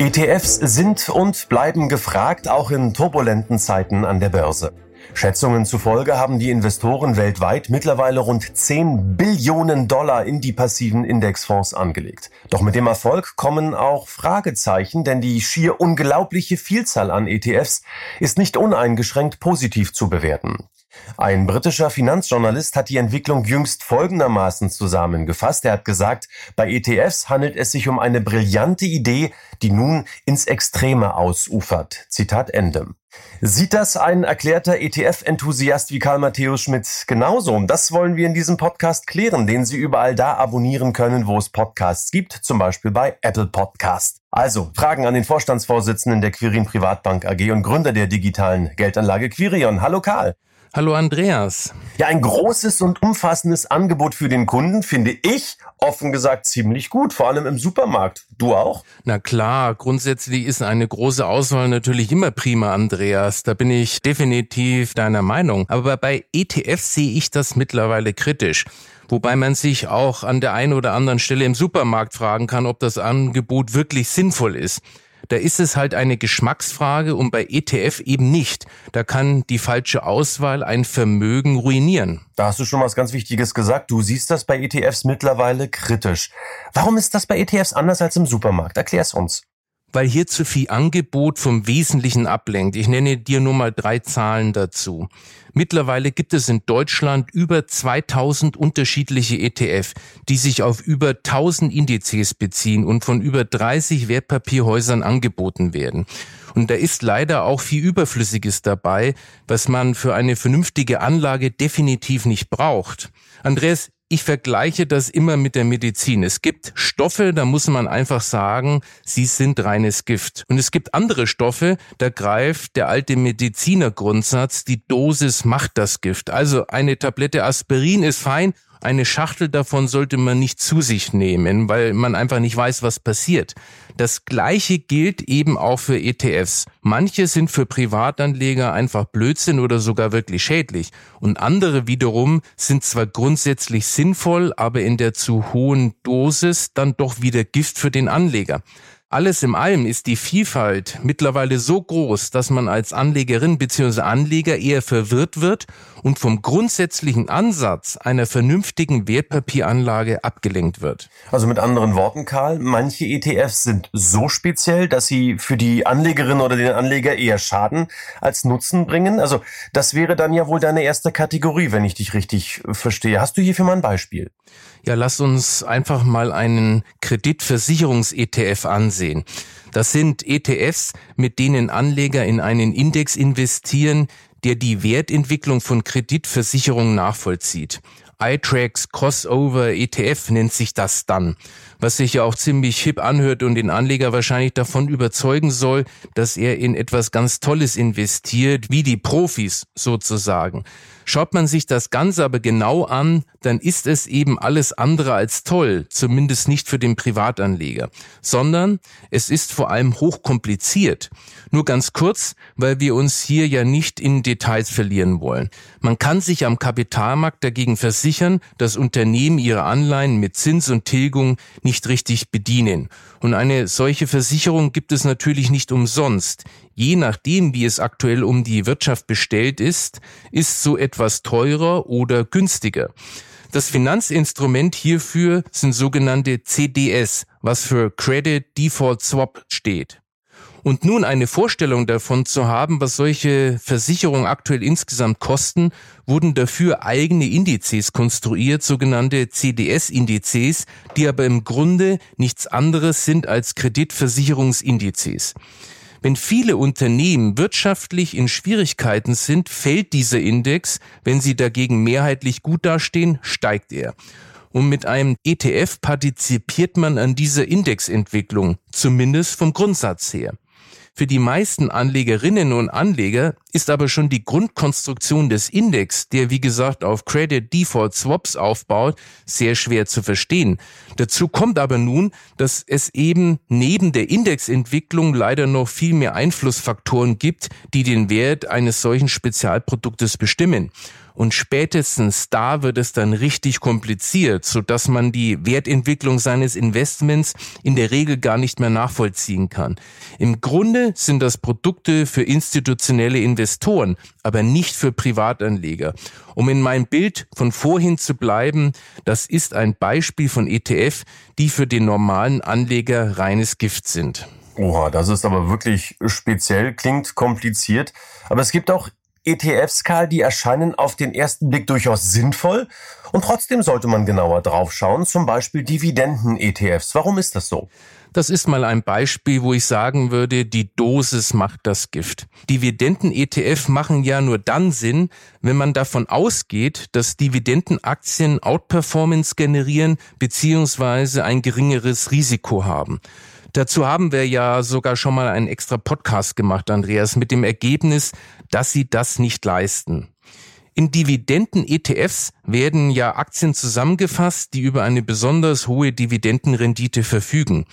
ETFs sind und bleiben gefragt, auch in turbulenten Zeiten an der Börse. Schätzungen zufolge haben die Investoren weltweit mittlerweile rund 10 Billionen Dollar in die passiven Indexfonds angelegt. Doch mit dem Erfolg kommen auch Fragezeichen, denn die schier unglaubliche Vielzahl an ETFs ist nicht uneingeschränkt positiv zu bewerten. Ein britischer Finanzjournalist hat die Entwicklung jüngst folgendermaßen zusammengefasst. Er hat gesagt, bei ETFs handelt es sich um eine brillante Idee, die nun ins Extreme ausufert. Zitat Ende. Sieht das ein erklärter ETF-Enthusiast wie Karl Matthäus Schmidt genauso? Das wollen wir in diesem Podcast klären, den Sie überall da abonnieren können, wo es Podcasts gibt, zum Beispiel bei Apple Podcast. Also, Fragen an den Vorstandsvorsitzenden der Quirin Privatbank AG und Gründer der digitalen Geldanlage Quirion. Hallo Karl. Hallo Andreas. Ja, ein großes und umfassendes Angebot für den Kunden finde ich offen gesagt ziemlich gut, vor allem im Supermarkt. Du auch? Na klar, grundsätzlich ist eine große Auswahl natürlich immer prima, Andreas. Da bin ich definitiv deiner Meinung. Aber bei ETFs sehe ich das mittlerweile kritisch. Wobei man sich auch an der einen oder anderen Stelle im Supermarkt fragen kann, ob das Angebot wirklich sinnvoll ist. Da ist es halt eine Geschmacksfrage und bei ETF eben nicht. Da kann die falsche Auswahl ein Vermögen ruinieren. Da hast du schon was ganz Wichtiges gesagt. Du siehst das bei ETFs mittlerweile kritisch. Warum ist das bei ETFs anders als im Supermarkt? Erklär's uns weil hier zu viel Angebot vom Wesentlichen ablenkt. Ich nenne dir nur mal drei Zahlen dazu. Mittlerweile gibt es in Deutschland über 2000 unterschiedliche ETF, die sich auf über 1000 Indizes beziehen und von über 30 Wertpapierhäusern angeboten werden. Und da ist leider auch viel Überflüssiges dabei, was man für eine vernünftige Anlage definitiv nicht braucht. Andreas, ich vergleiche das immer mit der Medizin. Es gibt Stoffe, da muss man einfach sagen, sie sind reines Gift. Und es gibt andere Stoffe, da greift der alte Medizinergrundsatz, die Dosis macht das Gift. Also eine Tablette Aspirin ist fein eine Schachtel davon sollte man nicht zu sich nehmen, weil man einfach nicht weiß, was passiert. Das Gleiche gilt eben auch für ETFs. Manche sind für Privatanleger einfach Blödsinn oder sogar wirklich schädlich. Und andere wiederum sind zwar grundsätzlich sinnvoll, aber in der zu hohen Dosis dann doch wieder Gift für den Anleger. Alles im allem ist die Vielfalt mittlerweile so groß, dass man als Anlegerin bzw. Anleger eher verwirrt wird und vom grundsätzlichen Ansatz einer vernünftigen Wertpapieranlage abgelenkt wird. Also mit anderen Worten, Karl, manche ETFs sind so speziell, dass sie für die Anlegerin oder den Anleger eher Schaden als Nutzen bringen. Also das wäre dann ja wohl deine erste Kategorie, wenn ich dich richtig verstehe. Hast du hierfür mal ein Beispiel? Ja, lass uns einfach mal einen Kreditversicherungs-ETF ansehen. Das sind ETFs, mit denen Anleger in einen Index investieren, der die Wertentwicklung von Kreditversicherungen nachvollzieht. iTrax Crossover ETF nennt sich das dann, was sich ja auch ziemlich hip anhört und den Anleger wahrscheinlich davon überzeugen soll, dass er in etwas ganz Tolles investiert, wie die Profis sozusagen. Schaut man sich das Ganze aber genau an, dann ist es eben alles andere als toll, zumindest nicht für den Privatanleger, sondern es ist vor allem hochkompliziert. Nur ganz kurz, weil wir uns hier ja nicht in Details verlieren wollen. Man kann sich am Kapitalmarkt dagegen versichern, dass Unternehmen ihre Anleihen mit Zins und Tilgung nicht richtig bedienen. Und eine solche Versicherung gibt es natürlich nicht umsonst. Je nachdem, wie es aktuell um die Wirtschaft bestellt ist, ist so etwas teurer oder günstiger. Das Finanzinstrument hierfür sind sogenannte CDS, was für Credit Default Swap steht. Und nun eine Vorstellung davon zu haben, was solche Versicherungen aktuell insgesamt kosten, wurden dafür eigene Indizes konstruiert, sogenannte CDS-Indizes, die aber im Grunde nichts anderes sind als Kreditversicherungsindizes. Wenn viele Unternehmen wirtschaftlich in Schwierigkeiten sind, fällt dieser Index. Wenn sie dagegen mehrheitlich gut dastehen, steigt er. Und mit einem ETF partizipiert man an dieser Indexentwicklung, zumindest vom Grundsatz her. Für die meisten Anlegerinnen und Anleger ist aber schon die Grundkonstruktion des Index, der wie gesagt auf Credit Default Swaps aufbaut, sehr schwer zu verstehen. Dazu kommt aber nun, dass es eben neben der Indexentwicklung leider noch viel mehr Einflussfaktoren gibt, die den Wert eines solchen Spezialproduktes bestimmen. Und spätestens da wird es dann richtig kompliziert, so dass man die Wertentwicklung seines Investments in der Regel gar nicht mehr nachvollziehen kann. Im Grunde sind das Produkte für institutionelle Investoren, aber nicht für Privatanleger. Um in meinem Bild von vorhin zu bleiben, das ist ein Beispiel von ETF, die für den normalen Anleger reines Gift sind. Oha, das ist aber wirklich speziell, klingt kompliziert. Aber es gibt auch ETFs, Karl, die erscheinen auf den ersten Blick durchaus sinnvoll und trotzdem sollte man genauer draufschauen, zum Beispiel Dividenden-ETFs. Warum ist das so? Das ist mal ein Beispiel, wo ich sagen würde, die Dosis macht das Gift. Dividenden-ETF machen ja nur dann Sinn, wenn man davon ausgeht, dass Dividendenaktien Outperformance generieren bzw. ein geringeres Risiko haben. Dazu haben wir ja sogar schon mal einen extra Podcast gemacht, Andreas, mit dem Ergebnis, dass sie das nicht leisten. In Dividenden-ETFs werden ja Aktien zusammengefasst, die über eine besonders hohe Dividendenrendite verfügen.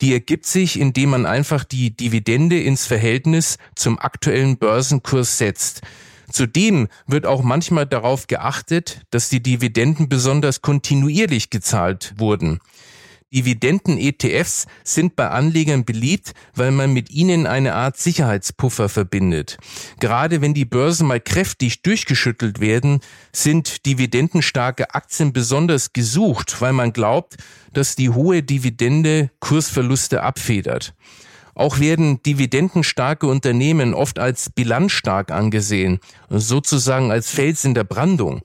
Die ergibt sich, indem man einfach die Dividende ins Verhältnis zum aktuellen Börsenkurs setzt. Zudem wird auch manchmal darauf geachtet, dass die Dividenden besonders kontinuierlich gezahlt wurden. Dividenden-ETFs sind bei Anlegern beliebt, weil man mit ihnen eine Art Sicherheitspuffer verbindet. Gerade wenn die Börsen mal kräftig durchgeschüttelt werden, sind dividendenstarke Aktien besonders gesucht, weil man glaubt, dass die hohe Dividende Kursverluste abfedert. Auch werden dividendenstarke Unternehmen oft als bilanzstark angesehen, sozusagen als Fels in der Brandung.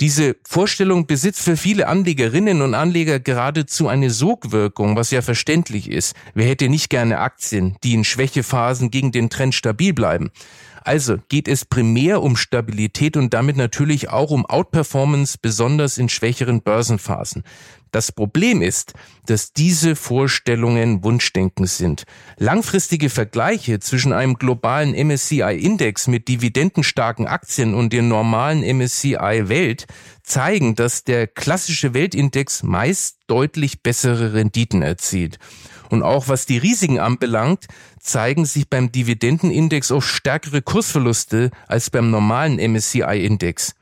Diese Vorstellung besitzt für viele Anlegerinnen und Anleger geradezu eine Sogwirkung, was ja verständlich ist. Wer hätte nicht gerne Aktien, die in Schwächephasen gegen den Trend stabil bleiben? Also geht es primär um Stabilität und damit natürlich auch um Outperformance, besonders in schwächeren Börsenphasen. Das Problem ist, dass diese Vorstellungen Wunschdenken sind. Langfristige Vergleiche zwischen einem globalen MSCI-Index mit dividendenstarken Aktien und dem normalen MSCI Welt zeigen, dass der klassische Weltindex meist deutlich bessere Renditen erzielt. Und auch was die Risiken anbelangt, zeigen sich beim Dividendenindex auch stärkere Kursverluste als beim normalen MSCI-Index.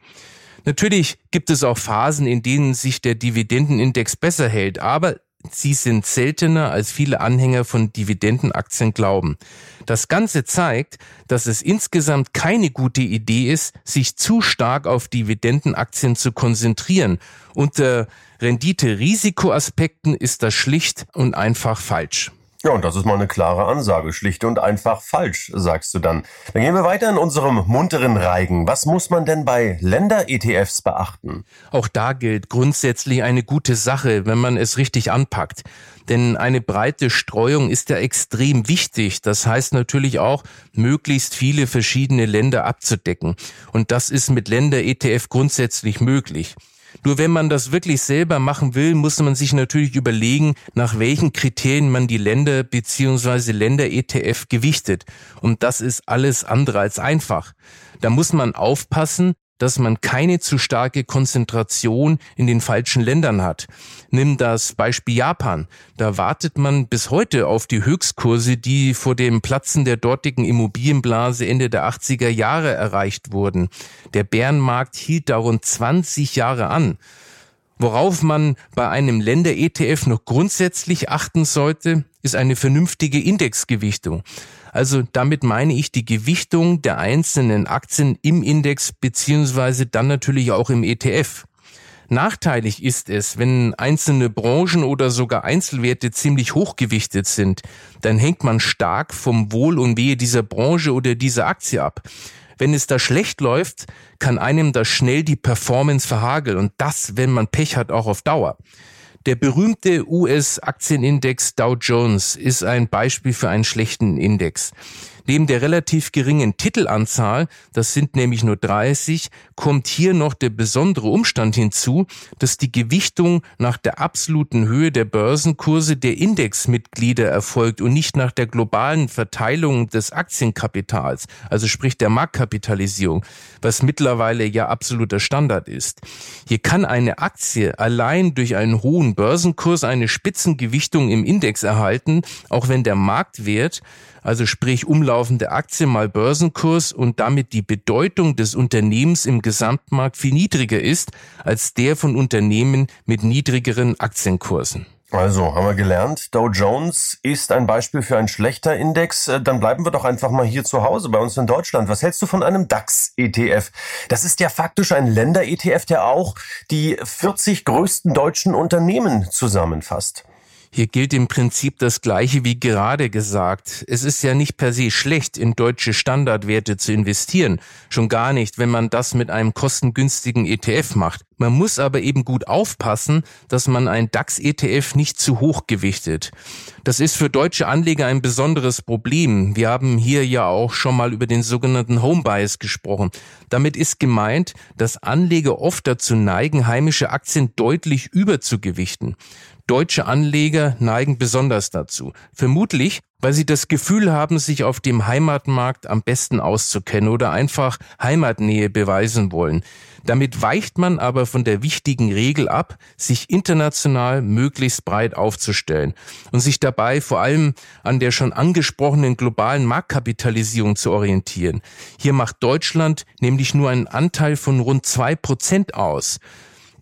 Natürlich gibt es auch Phasen, in denen sich der Dividendenindex besser hält, aber sie sind seltener, als viele Anhänger von Dividendenaktien glauben. Das Ganze zeigt, dass es insgesamt keine gute Idee ist, sich zu stark auf Dividendenaktien zu konzentrieren. Unter Rendite-Risikoaspekten ist das schlicht und einfach falsch. Ja, und das ist mal eine klare Ansage. Schlicht und einfach falsch, sagst du dann. Dann gehen wir weiter in unserem munteren Reigen. Was muss man denn bei Länder-ETFs beachten? Auch da gilt grundsätzlich eine gute Sache, wenn man es richtig anpackt. Denn eine breite Streuung ist ja extrem wichtig. Das heißt natürlich auch, möglichst viele verschiedene Länder abzudecken. Und das ist mit Länder-ETF grundsätzlich möglich. Nur wenn man das wirklich selber machen will, muss man sich natürlich überlegen, nach welchen Kriterien man die Länder bzw. Länder-ETF gewichtet. Und das ist alles andere als einfach. Da muss man aufpassen, dass man keine zu starke Konzentration in den falschen Ländern hat. Nimm das Beispiel Japan. Da wartet man bis heute auf die Höchstkurse, die vor dem Platzen der dortigen Immobilienblase Ende der 80er Jahre erreicht wurden. Der Bärenmarkt hielt da rund 20 Jahre an. Worauf man bei einem Länder-ETF noch grundsätzlich achten sollte, ist eine vernünftige Indexgewichtung. Also damit meine ich die Gewichtung der einzelnen Aktien im Index beziehungsweise dann natürlich auch im ETF. Nachteilig ist es, wenn einzelne Branchen oder sogar Einzelwerte ziemlich hochgewichtet sind, dann hängt man stark vom Wohl und Wehe dieser Branche oder dieser Aktie ab. Wenn es da schlecht läuft, kann einem da schnell die Performance verhageln und das, wenn man Pech hat, auch auf Dauer. Der berühmte US-Aktienindex Dow Jones ist ein Beispiel für einen schlechten Index. Neben der relativ geringen Titelanzahl, das sind nämlich nur 30, kommt hier noch der besondere Umstand hinzu, dass die Gewichtung nach der absoluten Höhe der Börsenkurse der Indexmitglieder erfolgt und nicht nach der globalen Verteilung des Aktienkapitals, also sprich der Marktkapitalisierung, was mittlerweile ja absoluter Standard ist. Hier kann eine Aktie allein durch einen hohen Börsenkurs eine Spitzengewichtung im Index erhalten, auch wenn der Marktwert also sprich umlaufende Aktie mal Börsenkurs und damit die Bedeutung des Unternehmens im Gesamtmarkt viel niedriger ist als der von Unternehmen mit niedrigeren Aktienkursen. Also, haben wir gelernt, Dow Jones ist ein Beispiel für ein schlechter Index. Äh, dann bleiben wir doch einfach mal hier zu Hause bei uns in Deutschland. Was hältst du von einem DAX-ETF? Das ist ja faktisch ein Länder-ETF, der auch die 40 größten deutschen Unternehmen zusammenfasst. Hier gilt im Prinzip das Gleiche wie gerade gesagt. Es ist ja nicht per se schlecht, in deutsche Standardwerte zu investieren. Schon gar nicht, wenn man das mit einem kostengünstigen ETF macht. Man muss aber eben gut aufpassen, dass man ein DAX-ETF nicht zu hoch gewichtet. Das ist für deutsche Anleger ein besonderes Problem. Wir haben hier ja auch schon mal über den sogenannten Home Bias gesprochen. Damit ist gemeint, dass Anleger oft dazu neigen, heimische Aktien deutlich überzugewichten. Deutsche Anleger neigen besonders dazu. Vermutlich, weil sie das Gefühl haben, sich auf dem Heimatmarkt am besten auszukennen oder einfach Heimatnähe beweisen wollen. Damit weicht man aber von der wichtigen Regel ab, sich international möglichst breit aufzustellen und sich dabei vor allem an der schon angesprochenen globalen Marktkapitalisierung zu orientieren. Hier macht Deutschland nämlich nur einen Anteil von rund zwei Prozent aus.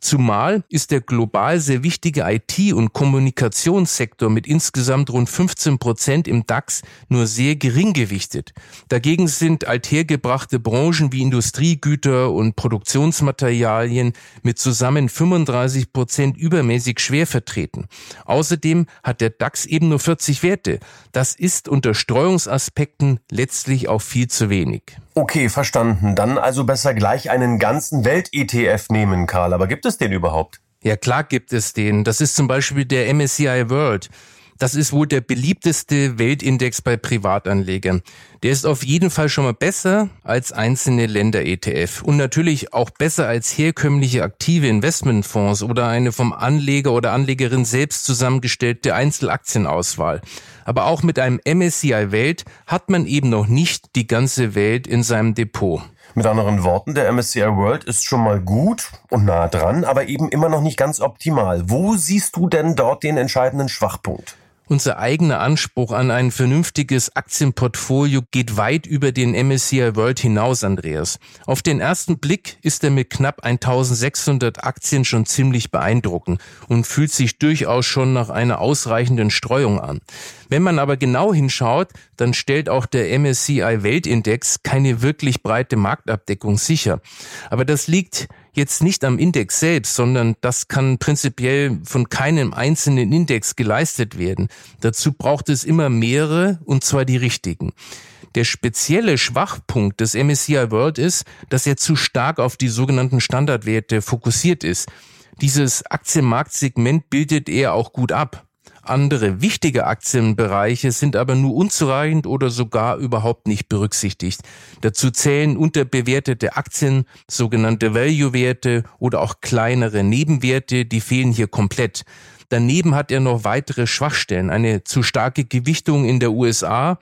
Zumal ist der global sehr wichtige IT- und Kommunikationssektor mit insgesamt rund 15 Prozent im DAX nur sehr gering gewichtet. Dagegen sind althergebrachte Branchen wie Industriegüter und Produktionsmaterialien mit zusammen 35 Prozent übermäßig schwer vertreten. Außerdem hat der DAX eben nur 40 Werte. Das ist unter Streuungsaspekten letztlich auch viel zu wenig. Okay, verstanden. Dann also besser gleich einen ganzen Welt-ETF nehmen, Karl. Aber gibt es den überhaupt? Ja, klar gibt es den. Das ist zum Beispiel der MSCI World. Das ist wohl der beliebteste Weltindex bei Privatanlegern. Der ist auf jeden Fall schon mal besser als einzelne Länder-ETF und natürlich auch besser als herkömmliche aktive Investmentfonds oder eine vom Anleger oder Anlegerin selbst zusammengestellte Einzelaktienauswahl. Aber auch mit einem MSCI Welt hat man eben noch nicht die ganze Welt in seinem Depot. Mit anderen Worten, der MSCI World ist schon mal gut und nah dran, aber eben immer noch nicht ganz optimal. Wo siehst du denn dort den entscheidenden Schwachpunkt? Unser eigener Anspruch an ein vernünftiges Aktienportfolio geht weit über den MSCI World hinaus, Andreas. Auf den ersten Blick ist er mit knapp 1600 Aktien schon ziemlich beeindruckend und fühlt sich durchaus schon nach einer ausreichenden Streuung an. Wenn man aber genau hinschaut, dann stellt auch der MSCI Weltindex keine wirklich breite Marktabdeckung sicher. Aber das liegt jetzt nicht am Index selbst, sondern das kann prinzipiell von keinem einzelnen Index geleistet werden. Dazu braucht es immer mehrere und zwar die richtigen. Der spezielle Schwachpunkt des MSCI World ist, dass er zu stark auf die sogenannten Standardwerte fokussiert ist. Dieses Aktienmarktsegment bildet er auch gut ab. Andere wichtige Aktienbereiche sind aber nur unzureichend oder sogar überhaupt nicht berücksichtigt. Dazu zählen unterbewertete Aktien, sogenannte Value-Werte oder auch kleinere Nebenwerte, die fehlen hier komplett. Daneben hat er noch weitere Schwachstellen, eine zu starke Gewichtung in der USA,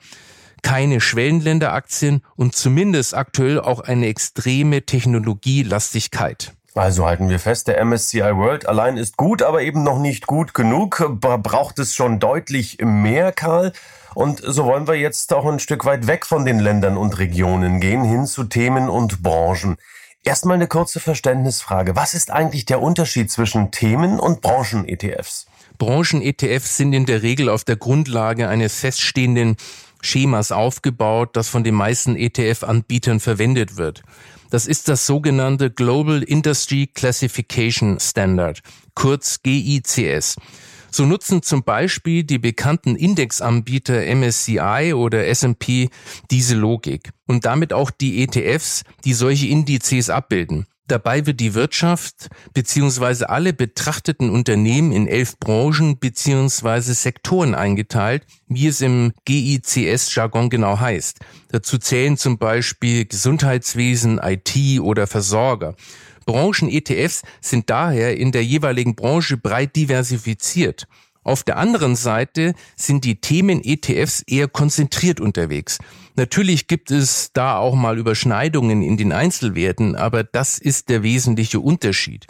keine Schwellenländeraktien und zumindest aktuell auch eine extreme Technologielastigkeit. Also halten wir fest, der MSCI World allein ist gut, aber eben noch nicht gut genug. Braucht es schon deutlich mehr, Karl? Und so wollen wir jetzt auch ein Stück weit weg von den Ländern und Regionen gehen, hin zu Themen und Branchen. Erstmal eine kurze Verständnisfrage. Was ist eigentlich der Unterschied zwischen Themen und Branchen-ETFs? Branchen-ETFs sind in der Regel auf der Grundlage eines feststehenden Schemas aufgebaut, das von den meisten ETF-Anbietern verwendet wird. Das ist das sogenannte Global Industry Classification Standard, kurz GICS. So nutzen zum Beispiel die bekannten Indexanbieter MSCI oder S&P diese Logik und damit auch die ETFs, die solche Indizes abbilden. Dabei wird die Wirtschaft bzw. alle betrachteten Unternehmen in elf Branchen bzw. Sektoren eingeteilt, wie es im GICS-Jargon genau heißt. Dazu zählen zum Beispiel Gesundheitswesen, IT oder Versorger. Branchen-ETFs sind daher in der jeweiligen Branche breit diversifiziert. Auf der anderen Seite sind die Themen-ETFs eher konzentriert unterwegs. Natürlich gibt es da auch mal Überschneidungen in den Einzelwerten, aber das ist der wesentliche Unterschied.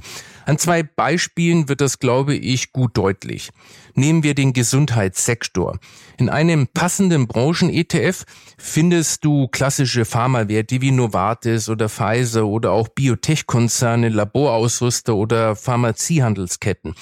An zwei Beispielen wird das, glaube ich, gut deutlich. Nehmen wir den Gesundheitssektor. In einem passenden Branchen-ETF findest du klassische Pharmawerte wie Novartis oder Pfizer oder auch Biotech-Konzerne, Laborausrüster oder Pharmaziehandelsketten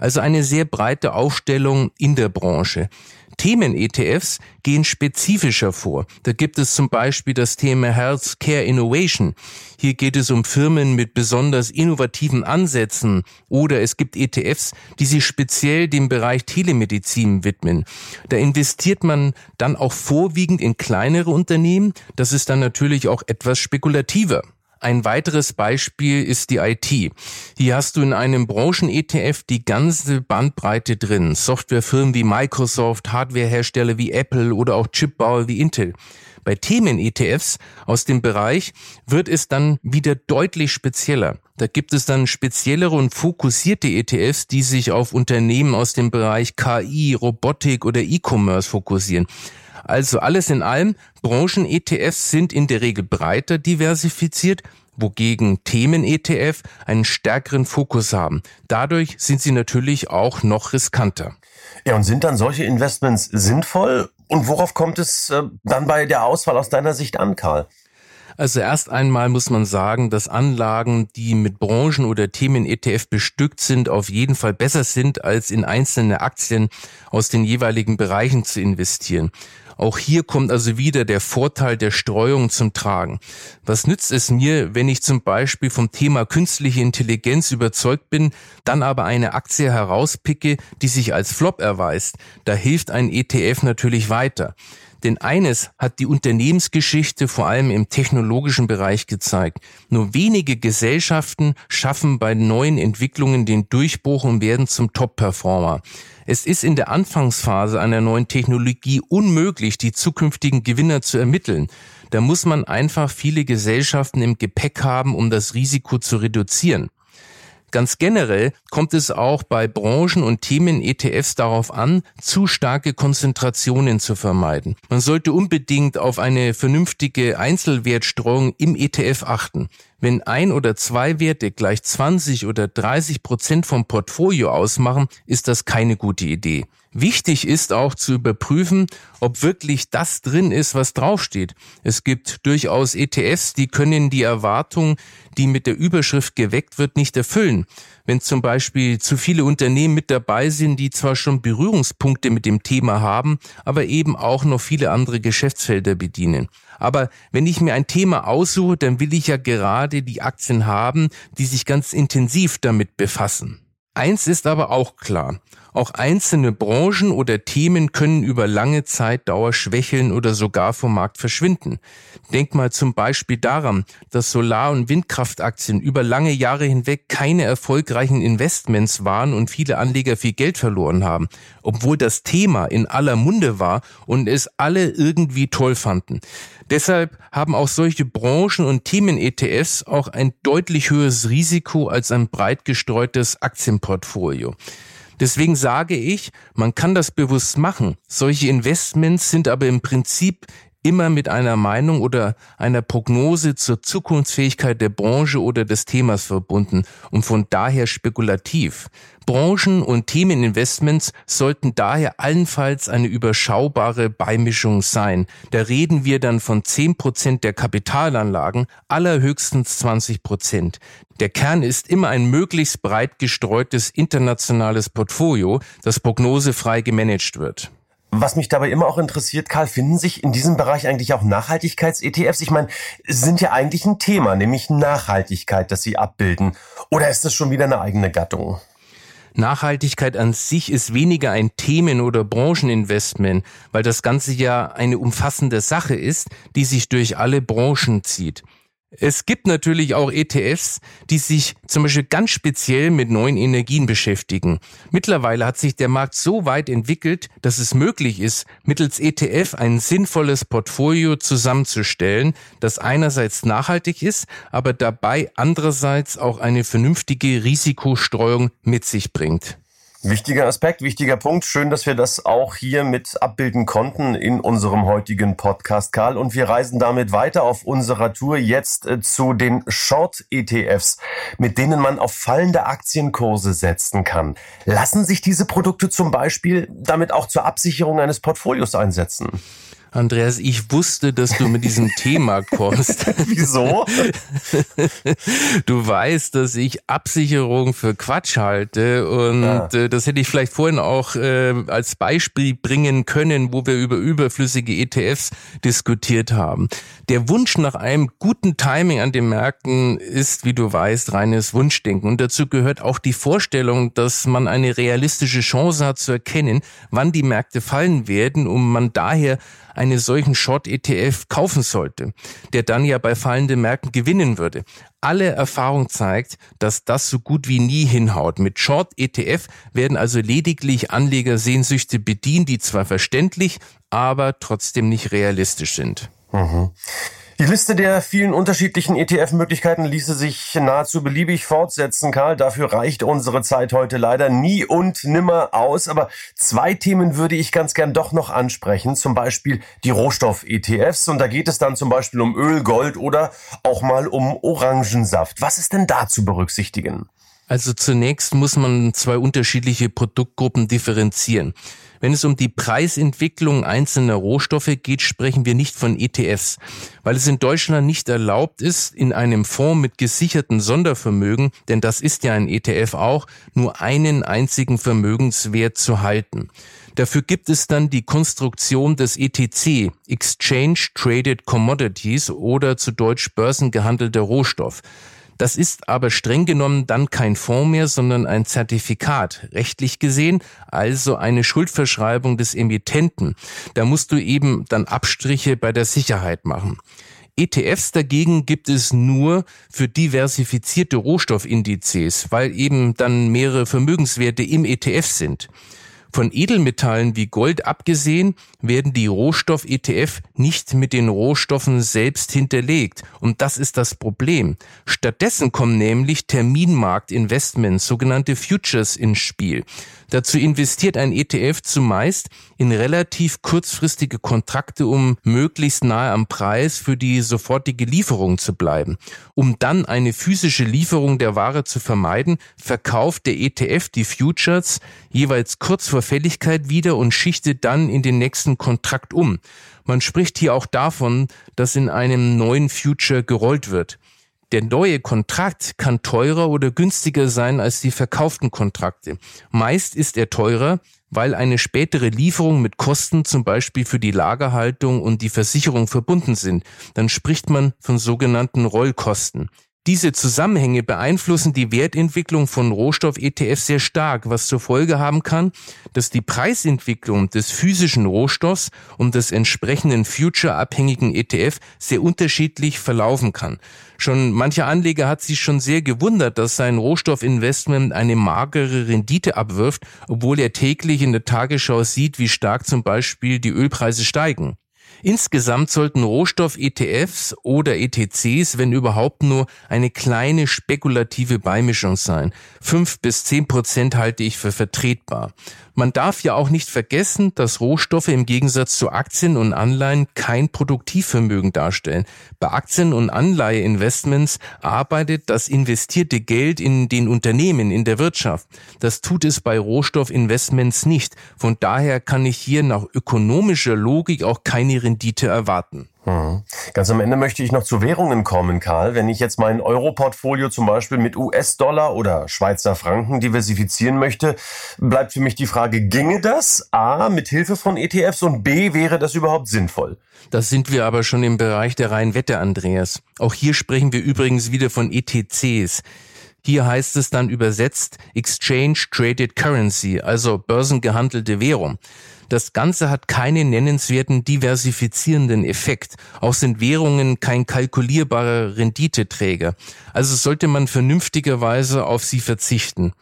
also eine sehr breite Aufstellung in der Branche. Themen-ETFs gehen spezifischer vor. Da gibt es zum Beispiel das Thema Healthcare Innovation. Hier geht es um Firmen mit besonders innovativen Ansätzen oder es gibt ETFs, die sich speziell dem Bereich Telemedizin widmen. Da investiert man dann auch vorwiegend in kleinere Unternehmen. Das ist dann natürlich auch etwas spekulativer. Ein weiteres Beispiel ist die IT. Hier hast du in einem Branchen-ETF die ganze Bandbreite drin. Softwarefirmen wie Microsoft, Hardwarehersteller wie Apple oder auch Chipbauer wie Intel. Bei Themen-ETFs aus dem Bereich wird es dann wieder deutlich spezieller. Da gibt es dann speziellere und fokussierte ETFs, die sich auf Unternehmen aus dem Bereich KI, Robotik oder E-Commerce fokussieren. Also alles in allem, Branchen-ETFs sind in der Regel breiter diversifiziert, wogegen Themen-ETF einen stärkeren Fokus haben. Dadurch sind sie natürlich auch noch riskanter. Ja, und sind dann solche Investments sinnvoll? Und worauf kommt es äh, dann bei der Auswahl aus deiner Sicht an, Karl? Also erst einmal muss man sagen, dass Anlagen, die mit Branchen oder Themen ETF bestückt sind, auf jeden Fall besser sind, als in einzelne Aktien aus den jeweiligen Bereichen zu investieren. Auch hier kommt also wieder der Vorteil der Streuung zum Tragen. Was nützt es mir, wenn ich zum Beispiel vom Thema künstliche Intelligenz überzeugt bin, dann aber eine Aktie herauspicke, die sich als Flop erweist? Da hilft ein ETF natürlich weiter. Denn eines hat die Unternehmensgeschichte vor allem im technologischen Bereich gezeigt. Nur wenige Gesellschaften schaffen bei neuen Entwicklungen den Durchbruch und werden zum Top-Performer. Es ist in der Anfangsphase einer neuen Technologie unmöglich, die zukünftigen Gewinner zu ermitteln. Da muss man einfach viele Gesellschaften im Gepäck haben, um das Risiko zu reduzieren. Ganz generell kommt es auch bei Branchen und Themen-ETFs darauf an, zu starke Konzentrationen zu vermeiden. Man sollte unbedingt auf eine vernünftige Einzelwertstreuung im ETF achten. Wenn ein oder zwei Werte gleich 20 oder 30 Prozent vom Portfolio ausmachen, ist das keine gute Idee. Wichtig ist auch zu überprüfen, ob wirklich das drin ist, was draufsteht. Es gibt durchaus ETFs, die können die Erwartung, die mit der Überschrift geweckt wird, nicht erfüllen. Wenn zum Beispiel zu viele Unternehmen mit dabei sind, die zwar schon Berührungspunkte mit dem Thema haben, aber eben auch noch viele andere Geschäftsfelder bedienen. Aber wenn ich mir ein Thema aussuche, dann will ich ja gerade die Aktien haben, die sich ganz intensiv damit befassen. Eins ist aber auch klar. Auch einzelne Branchen oder Themen können über lange Zeitdauer schwächeln oder sogar vom Markt verschwinden. Denk mal zum Beispiel daran, dass Solar- und Windkraftaktien über lange Jahre hinweg keine erfolgreichen Investments waren und viele Anleger viel Geld verloren haben, obwohl das Thema in aller Munde war und es alle irgendwie toll fanden. Deshalb haben auch solche Branchen- und Themen-ETFs auch ein deutlich höheres Risiko als ein breit gestreutes Aktienportfolio. Deswegen sage ich, man kann das bewusst machen. Solche Investments sind aber im Prinzip immer mit einer Meinung oder einer Prognose zur Zukunftsfähigkeit der Branche oder des Themas verbunden und von daher spekulativ. Branchen- und Themeninvestments sollten daher allenfalls eine überschaubare Beimischung sein. Da reden wir dann von 10 Prozent der Kapitalanlagen, allerhöchstens 20 Prozent. Der Kern ist immer ein möglichst breit gestreutes internationales Portfolio, das prognosefrei gemanagt wird. Was mich dabei immer auch interessiert, Karl, finden sich in diesem Bereich eigentlich auch Nachhaltigkeits-ETFs? Ich meine, sind ja eigentlich ein Thema, nämlich Nachhaltigkeit, das sie abbilden. Oder ist das schon wieder eine eigene Gattung? Nachhaltigkeit an sich ist weniger ein Themen- oder Brancheninvestment, weil das Ganze ja eine umfassende Sache ist, die sich durch alle Branchen zieht. Es gibt natürlich auch ETFs, die sich zum Beispiel ganz speziell mit neuen Energien beschäftigen. Mittlerweile hat sich der Markt so weit entwickelt, dass es möglich ist, mittels ETF ein sinnvolles Portfolio zusammenzustellen, das einerseits nachhaltig ist, aber dabei andererseits auch eine vernünftige Risikostreuung mit sich bringt. Wichtiger Aspekt, wichtiger Punkt. Schön, dass wir das auch hier mit abbilden konnten in unserem heutigen Podcast, Karl. Und wir reisen damit weiter auf unserer Tour jetzt äh, zu den Short-ETFs, mit denen man auf fallende Aktienkurse setzen kann. Lassen sich diese Produkte zum Beispiel damit auch zur Absicherung eines Portfolios einsetzen? Andreas, ich wusste, dass du mit diesem Thema kommst. Wieso? Du weißt, dass ich Absicherung für Quatsch halte und ja. äh, das hätte ich vielleicht vorhin auch äh, als Beispiel bringen können, wo wir über überflüssige ETFs diskutiert haben. Der Wunsch nach einem guten Timing an den Märkten ist, wie du weißt, reines Wunschdenken und dazu gehört auch die Vorstellung, dass man eine realistische Chance hat zu erkennen, wann die Märkte fallen werden, um man daher einen solchen Short-ETF kaufen sollte, der dann ja bei fallenden Märkten gewinnen würde. Alle Erfahrung zeigt, dass das so gut wie nie hinhaut. Mit Short-ETF werden also lediglich Anlegersehnsüchte bedient, die zwar verständlich, aber trotzdem nicht realistisch sind. Mhm. Die Liste der vielen unterschiedlichen ETF-Möglichkeiten ließe sich nahezu beliebig fortsetzen, Karl. Dafür reicht unsere Zeit heute leider nie und nimmer aus. Aber zwei Themen würde ich ganz gern doch noch ansprechen. Zum Beispiel die Rohstoff-ETFs. Und da geht es dann zum Beispiel um Öl, Gold oder auch mal um Orangensaft. Was ist denn da zu berücksichtigen? Also zunächst muss man zwei unterschiedliche Produktgruppen differenzieren. Wenn es um die Preisentwicklung einzelner Rohstoffe geht, sprechen wir nicht von ETFs, weil es in Deutschland nicht erlaubt ist, in einem Fonds mit gesicherten Sondervermögen, denn das ist ja ein ETF auch, nur einen einzigen Vermögenswert zu halten. Dafür gibt es dann die Konstruktion des ETC, Exchange Traded Commodities oder zu Deutsch börsengehandelter Rohstoff. Das ist aber streng genommen dann kein Fonds mehr, sondern ein Zertifikat, rechtlich gesehen, also eine Schuldverschreibung des Emittenten. Da musst du eben dann Abstriche bei der Sicherheit machen. ETFs dagegen gibt es nur für diversifizierte Rohstoffindizes, weil eben dann mehrere Vermögenswerte im ETF sind. Von Edelmetallen wie Gold abgesehen werden die Rohstoff-ETF nicht mit den Rohstoffen selbst hinterlegt. Und das ist das Problem. Stattdessen kommen nämlich Terminmarktinvestments, sogenannte Futures ins Spiel. Dazu investiert ein ETF zumeist in relativ kurzfristige Kontrakte, um möglichst nahe am Preis für die sofortige Lieferung zu bleiben. Um dann eine physische Lieferung der Ware zu vermeiden, verkauft der ETF die Futures jeweils kurz vor Fälligkeit wieder und schichtet dann in den nächsten Kontrakt um. Man spricht hier auch davon, dass in einem neuen Future gerollt wird. Der neue Kontrakt kann teurer oder günstiger sein als die verkauften Kontrakte. Meist ist er teurer, weil eine spätere Lieferung mit Kosten zum Beispiel für die Lagerhaltung und die Versicherung verbunden sind. Dann spricht man von sogenannten Rollkosten. Diese Zusammenhänge beeinflussen die Wertentwicklung von Rohstoff-ETFs sehr stark, was zur Folge haben kann, dass die Preisentwicklung des physischen Rohstoffs und des entsprechenden future-abhängigen ETF sehr unterschiedlich verlaufen kann. Schon mancher Anleger hat sich schon sehr gewundert, dass sein Rohstoffinvestment eine magere Rendite abwirft, obwohl er täglich in der Tagesschau sieht, wie stark zum Beispiel die Ölpreise steigen. Insgesamt sollten Rohstoff-ETFs oder ETCs, wenn überhaupt nur, eine kleine spekulative Beimischung sein. Fünf bis zehn Prozent halte ich für vertretbar. Man darf ja auch nicht vergessen, dass Rohstoffe im Gegensatz zu Aktien und Anleihen kein Produktivvermögen darstellen. Bei Aktien- und Anleiheinvestments arbeitet das investierte Geld in den Unternehmen, in der Wirtschaft. Das tut es bei Rohstoffinvestments nicht. Von daher kann ich hier nach ökonomischer Logik auch keine Rendite erwarten. Hm. Ganz am Ende möchte ich noch zu Währungen kommen, Karl. Wenn ich jetzt mein Euro-Portfolio zum Beispiel mit US-Dollar oder Schweizer Franken diversifizieren möchte, bleibt für mich die Frage, ginge das? A, mit Hilfe von ETFs und B, wäre das überhaupt sinnvoll? Da sind wir aber schon im Bereich der reinen Wette, Andreas. Auch hier sprechen wir übrigens wieder von ETCs. Hier heißt es dann übersetzt Exchange Traded Currency, also börsengehandelte Währung. Das Ganze hat keinen nennenswerten diversifizierenden Effekt. Auch sind Währungen kein kalkulierbarer Renditeträger. Also sollte man vernünftigerweise auf sie verzichten.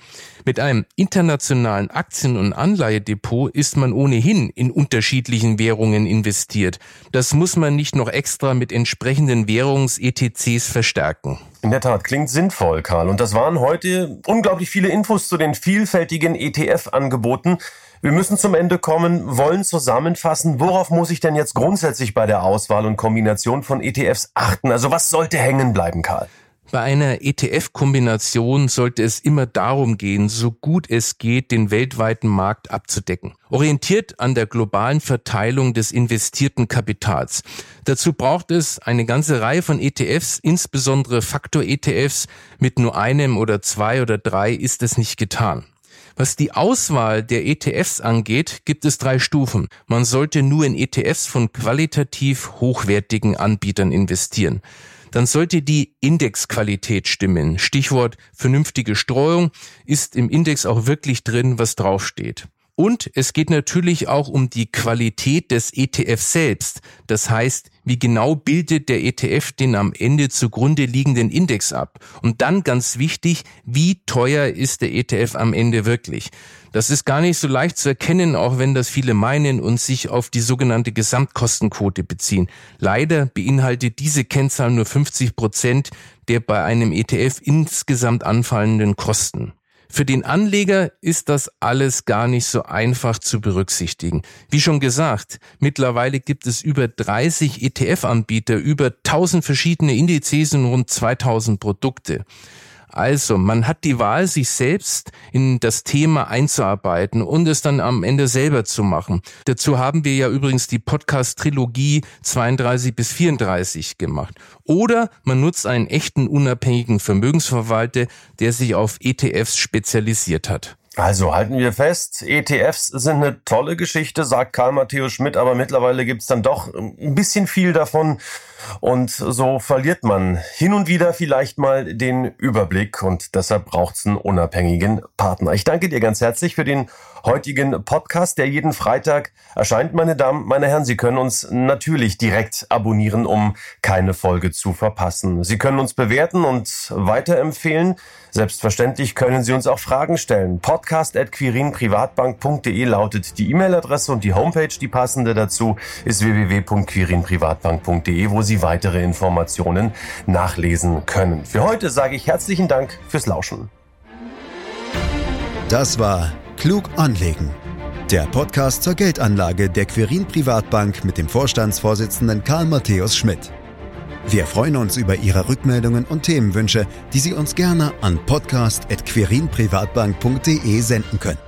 Mit einem internationalen Aktien- und Anleihedepot ist man ohnehin in unterschiedlichen Währungen investiert. Das muss man nicht noch extra mit entsprechenden Währungs-ETCs verstärken. In der Tat, klingt sinnvoll, Karl. Und das waren heute unglaublich viele Infos zu den vielfältigen ETF-Angeboten. Wir müssen zum Ende kommen, wollen zusammenfassen, worauf muss ich denn jetzt grundsätzlich bei der Auswahl und Kombination von ETFs achten? Also was sollte hängen bleiben, Karl? Bei einer ETF-Kombination sollte es immer darum gehen, so gut es geht, den weltweiten Markt abzudecken. Orientiert an der globalen Verteilung des investierten Kapitals. Dazu braucht es eine ganze Reihe von ETFs, insbesondere Faktor-ETFs. Mit nur einem oder zwei oder drei ist es nicht getan. Was die Auswahl der ETFs angeht, gibt es drei Stufen. Man sollte nur in ETFs von qualitativ hochwertigen Anbietern investieren dann sollte die Indexqualität stimmen. Stichwort vernünftige Streuung ist im Index auch wirklich drin, was draufsteht. Und es geht natürlich auch um die Qualität des ETF selbst. Das heißt, wie genau bildet der ETF den am Ende zugrunde liegenden Index ab? Und dann ganz wichtig, wie teuer ist der ETF am Ende wirklich? Das ist gar nicht so leicht zu erkennen, auch wenn das viele meinen und sich auf die sogenannte Gesamtkostenquote beziehen. Leider beinhaltet diese Kennzahl nur 50 Prozent der bei einem ETF insgesamt anfallenden Kosten. Für den Anleger ist das alles gar nicht so einfach zu berücksichtigen. Wie schon gesagt, mittlerweile gibt es über 30 ETF-Anbieter, über 1000 verschiedene Indizes und rund 2000 Produkte. Also, man hat die Wahl, sich selbst in das Thema einzuarbeiten und es dann am Ende selber zu machen. Dazu haben wir ja übrigens die Podcast-Trilogie 32 bis 34 gemacht. Oder man nutzt einen echten unabhängigen Vermögensverwalter, der sich auf ETFs spezialisiert hat. Also halten wir fest, ETFs sind eine tolle Geschichte, sagt Karl Matthäus Schmidt, aber mittlerweile gibt's dann doch ein bisschen viel davon und so verliert man hin und wieder vielleicht mal den Überblick und deshalb braucht's einen unabhängigen Partner. Ich danke dir ganz herzlich für den heutigen Podcast, der jeden Freitag erscheint. Meine Damen, meine Herren, Sie können uns natürlich direkt abonnieren, um keine Folge zu verpassen. Sie können uns bewerten und weiterempfehlen. Selbstverständlich können Sie uns auch Fragen stellen. Podcast.quirinprivatbank.de lautet die E-Mail-Adresse und die Homepage, die passende dazu, ist www.quirinprivatbank.de, wo Sie weitere Informationen nachlesen können. Für heute sage ich herzlichen Dank fürs Lauschen. Das war Klug anlegen. Der Podcast zur Geldanlage der Quirin Privatbank mit dem Vorstandsvorsitzenden Karl Matthäus Schmidt. Wir freuen uns über Ihre Rückmeldungen und Themenwünsche, die Sie uns gerne an podcast.querinprivatbank.de senden können.